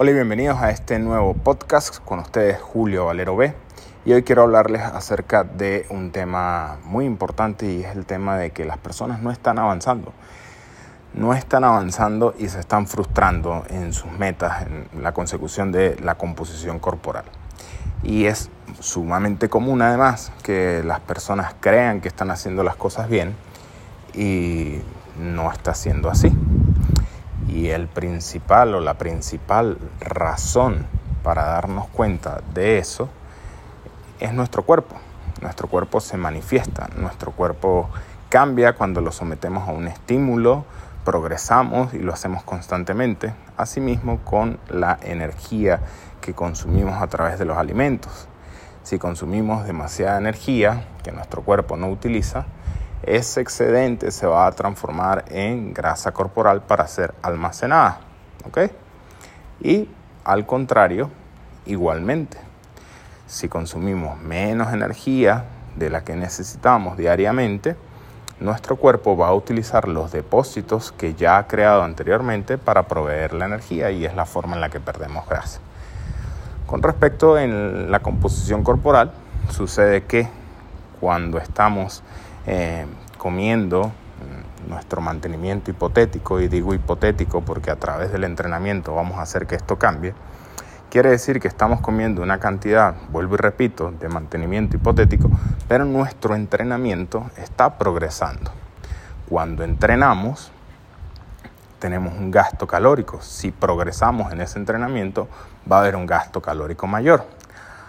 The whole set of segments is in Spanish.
Hola y bienvenidos a este nuevo podcast con ustedes Julio Valero B. Y hoy quiero hablarles acerca de un tema muy importante y es el tema de que las personas no están avanzando. No están avanzando y se están frustrando en sus metas, en la consecución de la composición corporal. Y es sumamente común además que las personas crean que están haciendo las cosas bien y no está siendo así. Y el principal o la principal razón para darnos cuenta de eso es nuestro cuerpo. Nuestro cuerpo se manifiesta, nuestro cuerpo cambia cuando lo sometemos a un estímulo, progresamos y lo hacemos constantemente. Asimismo con la energía que consumimos a través de los alimentos. Si consumimos demasiada energía que nuestro cuerpo no utiliza, ese excedente se va a transformar en grasa corporal para ser almacenada. ¿Ok? Y al contrario, igualmente, si consumimos menos energía de la que necesitamos diariamente, nuestro cuerpo va a utilizar los depósitos que ya ha creado anteriormente para proveer la energía y es la forma en la que perdemos grasa. Con respecto a la composición corporal, sucede que cuando estamos eh, comiendo mm, nuestro mantenimiento hipotético, y digo hipotético porque a través del entrenamiento vamos a hacer que esto cambie, quiere decir que estamos comiendo una cantidad, vuelvo y repito, de mantenimiento hipotético, pero nuestro entrenamiento está progresando. Cuando entrenamos, tenemos un gasto calórico. Si progresamos en ese entrenamiento, va a haber un gasto calórico mayor.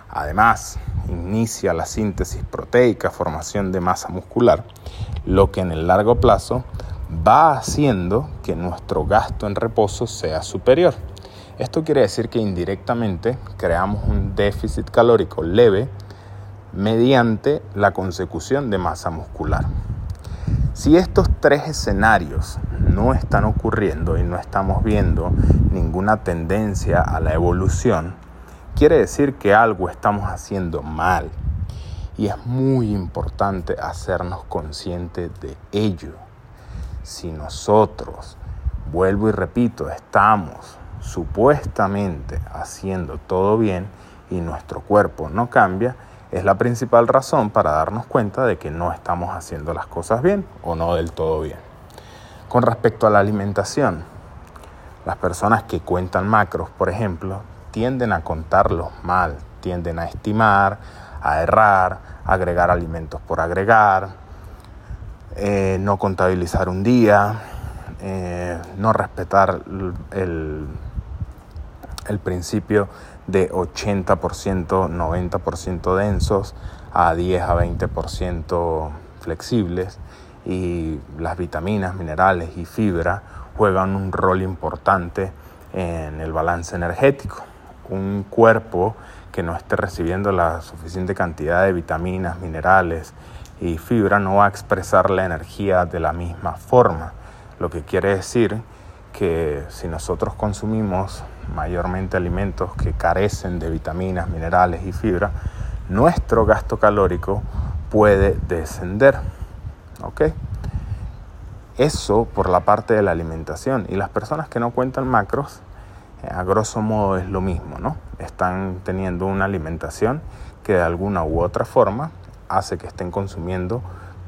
Además, inicia la síntesis proteica, formación de masa muscular, lo que en el largo plazo va haciendo que nuestro gasto en reposo sea superior. Esto quiere decir que indirectamente creamos un déficit calórico leve mediante la consecución de masa muscular. Si estos tres escenarios no están ocurriendo y no estamos viendo ninguna tendencia a la evolución, quiere decir que algo estamos haciendo mal. Y es muy importante hacernos conscientes de ello. Si nosotros, vuelvo y repito, estamos supuestamente haciendo todo bien y nuestro cuerpo no cambia, es la principal razón para darnos cuenta de que no estamos haciendo las cosas bien o no del todo bien. Con respecto a la alimentación, las personas que cuentan macros, por ejemplo, tienden a contarlos mal, tienden a estimar, a errar, a agregar alimentos por agregar, eh, no contabilizar un día, eh, no respetar el, el principio de 80%, 90% densos a 10 a 20% flexibles. Y las vitaminas, minerales y fibra juegan un rol importante en el balance energético un cuerpo que no esté recibiendo la suficiente cantidad de vitaminas, minerales y fibra no va a expresar la energía de la misma forma. Lo que quiere decir que si nosotros consumimos mayormente alimentos que carecen de vitaminas, minerales y fibra, nuestro gasto calórico puede descender. ¿Ok? Eso por la parte de la alimentación. Y las personas que no cuentan macros a grosso modo es lo mismo, ¿no? Están teniendo una alimentación que de alguna u otra forma hace que estén consumiendo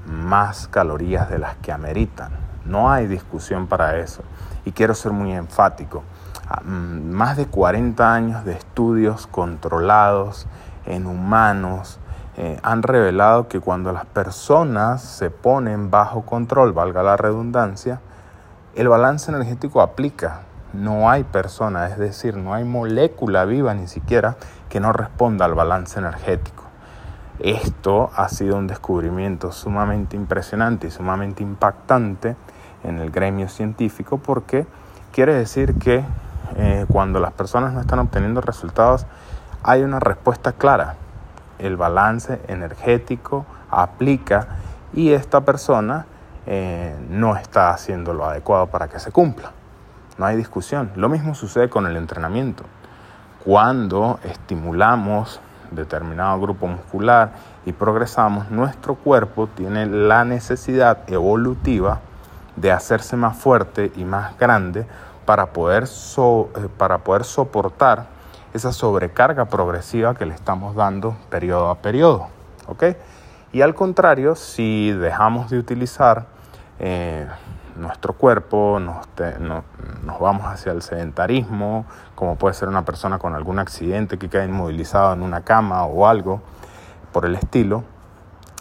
más calorías de las que ameritan. No hay discusión para eso. Y quiero ser muy enfático. Ah, mm, más de 40 años de estudios controlados en humanos eh, han revelado que cuando las personas se ponen bajo control, valga la redundancia, el balance energético aplica no hay persona, es decir, no hay molécula viva ni siquiera que no responda al balance energético. Esto ha sido un descubrimiento sumamente impresionante y sumamente impactante en el gremio científico porque quiere decir que eh, cuando las personas no están obteniendo resultados hay una respuesta clara. El balance energético aplica y esta persona eh, no está haciendo lo adecuado para que se cumpla no hay discusión. Lo mismo sucede con el entrenamiento. Cuando estimulamos determinado grupo muscular y progresamos, nuestro cuerpo tiene la necesidad evolutiva de hacerse más fuerte y más grande para poder, eh, para poder soportar esa sobrecarga progresiva que le estamos dando periodo a periodo. Y al contrario, si dejamos de utilizar eh, nuestro cuerpo, nos, nos, vamos hacia el sedentarismo, como puede ser una persona con algún accidente que queda inmovilizado en una cama o algo por el estilo,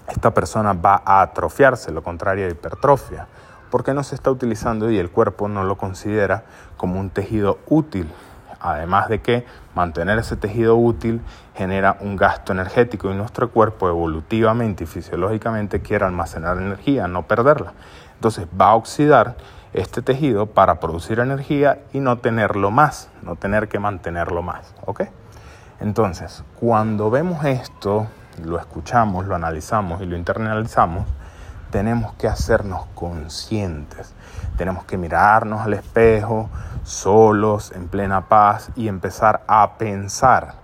esta persona va a atrofiarse, lo contrario a hipertrofia, porque no se está utilizando y el cuerpo no lo considera como un tejido útil. Además de que mantener ese tejido útil genera un gasto energético y nuestro cuerpo evolutivamente y fisiológicamente quiere almacenar energía, no perderla. Entonces va a oxidar este tejido para producir energía y no tenerlo más, no tener que mantenerlo más. ¿ok? Entonces, cuando vemos esto, lo escuchamos, lo analizamos y lo internalizamos, tenemos que hacernos conscientes. Tenemos que mirarnos al espejo, solos, en plena paz, y empezar a pensar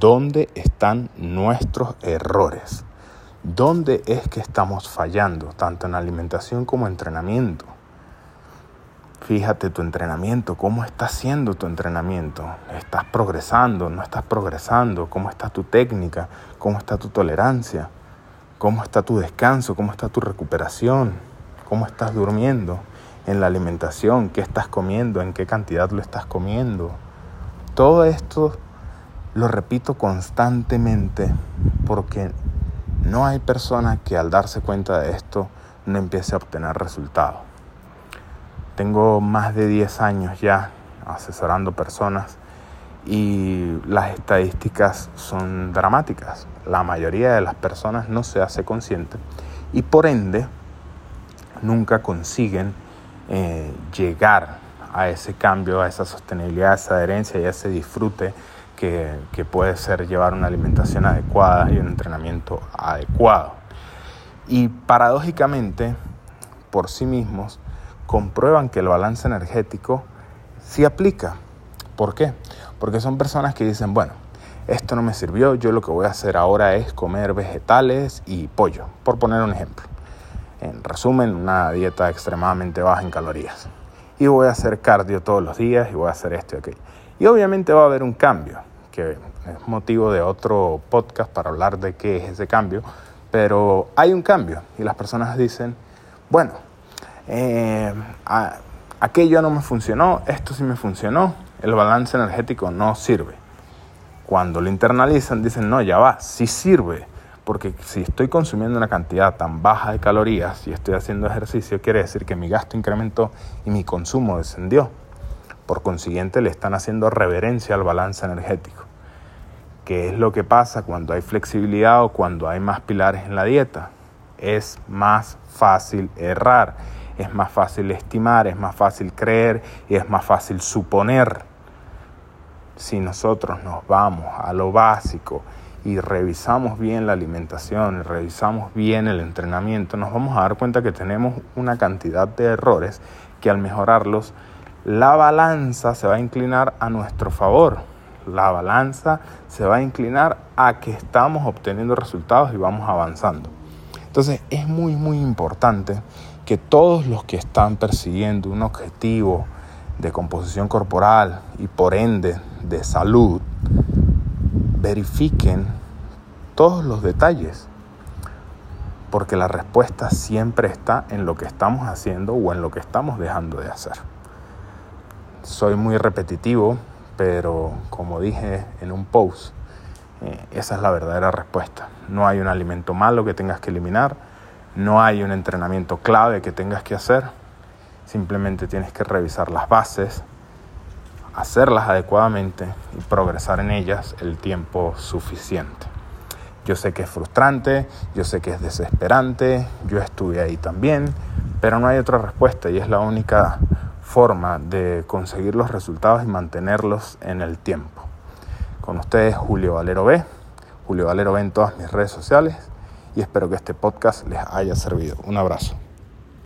dónde están nuestros errores. ¿Dónde es que estamos fallando, tanto en alimentación como en entrenamiento? Fíjate tu entrenamiento, cómo está siendo tu entrenamiento. ¿Estás progresando? ¿No estás progresando? ¿Cómo está tu técnica? ¿Cómo está tu tolerancia? ¿Cómo está tu descanso? ¿Cómo está tu recuperación? ¿Cómo estás durmiendo? En la alimentación, ¿qué estás comiendo? ¿En qué cantidad lo estás comiendo? Todo esto lo repito constantemente porque no hay persona que al darse cuenta de esto no empiece a obtener resultados. Tengo más de 10 años ya asesorando personas y las estadísticas son dramáticas. La mayoría de las personas no se hace consciente y por ende nunca consiguen eh, llegar a ese cambio, a esa sostenibilidad, a esa adherencia y a ese disfrute que, puede ser llevar una alimentación adecuada y un entrenamiento adecuado. Y paradójicamente, por sí mismos, comprueban que el balance energético sí aplica. ¿Por qué? Porque son personas que dicen, bueno, esto no me sirvió, yo lo que voy a hacer ahora es comer vegetales y pollo, por poner un ejemplo. En resumen, una dieta extremadamente baja en calorías. Y voy a hacer cardio todos los días y voy a hacer esto y aquello. Y obviamente va a haber un cambio, que es motivo de otro podcast para hablar de qué es ese cambio, pero hay un cambio y las personas dicen, bueno, eh, aquello no me funcionó, esto sí me funcionó, el balance energético no sirve. Cuando lo internalizan dicen, no, ya va, sí sirve, porque si estoy consumiendo una cantidad tan baja de calorías y estoy haciendo ejercicio, quiere decir que mi gasto incrementó y mi consumo descendió. Por consiguiente, le están haciendo reverencia al balance energético. ¿Qué es lo que pasa cuando hay flexibilidad o cuando hay más pilares en la dieta? Es más fácil errar, es más fácil estimar, es más fácil creer y es más fácil suponer. Si nosotros nos vamos a lo básico y revisamos bien la alimentación y revisamos bien el entrenamiento, nos vamos a dar cuenta que tenemos una cantidad de errores que al mejorarlos la balanza se va a inclinar a nuestro favor. La balanza se va a inclinar a que estamos obteniendo resultados y vamos avanzando. Entonces es muy, muy importante que todos los que están persiguiendo un objetivo de composición corporal y por ende de salud, verifiquen todos los detalles, porque la respuesta siempre está en lo que estamos haciendo o en lo que estamos dejando de hacer soy muy repetitivo, pero como dije en un post, eh, esa es la verdadera respuesta. No hay un alimento malo que tengas que eliminar, no hay un entrenamiento clave que tengas que hacer, simplemente tienes que revisar las bases, hacerlas adecuadamente y progresar en ellas el tiempo suficiente. Yo sé que es frustrante, yo sé que es desesperante, yo estuve ahí también, pero no hay otra respuesta y es la única forma de conseguir los resultados y mantenerlos en el tiempo. Con ustedes Julio Valero B, Julio Valero B en todas mis redes sociales y espero que este podcast les haya servido. Un abrazo.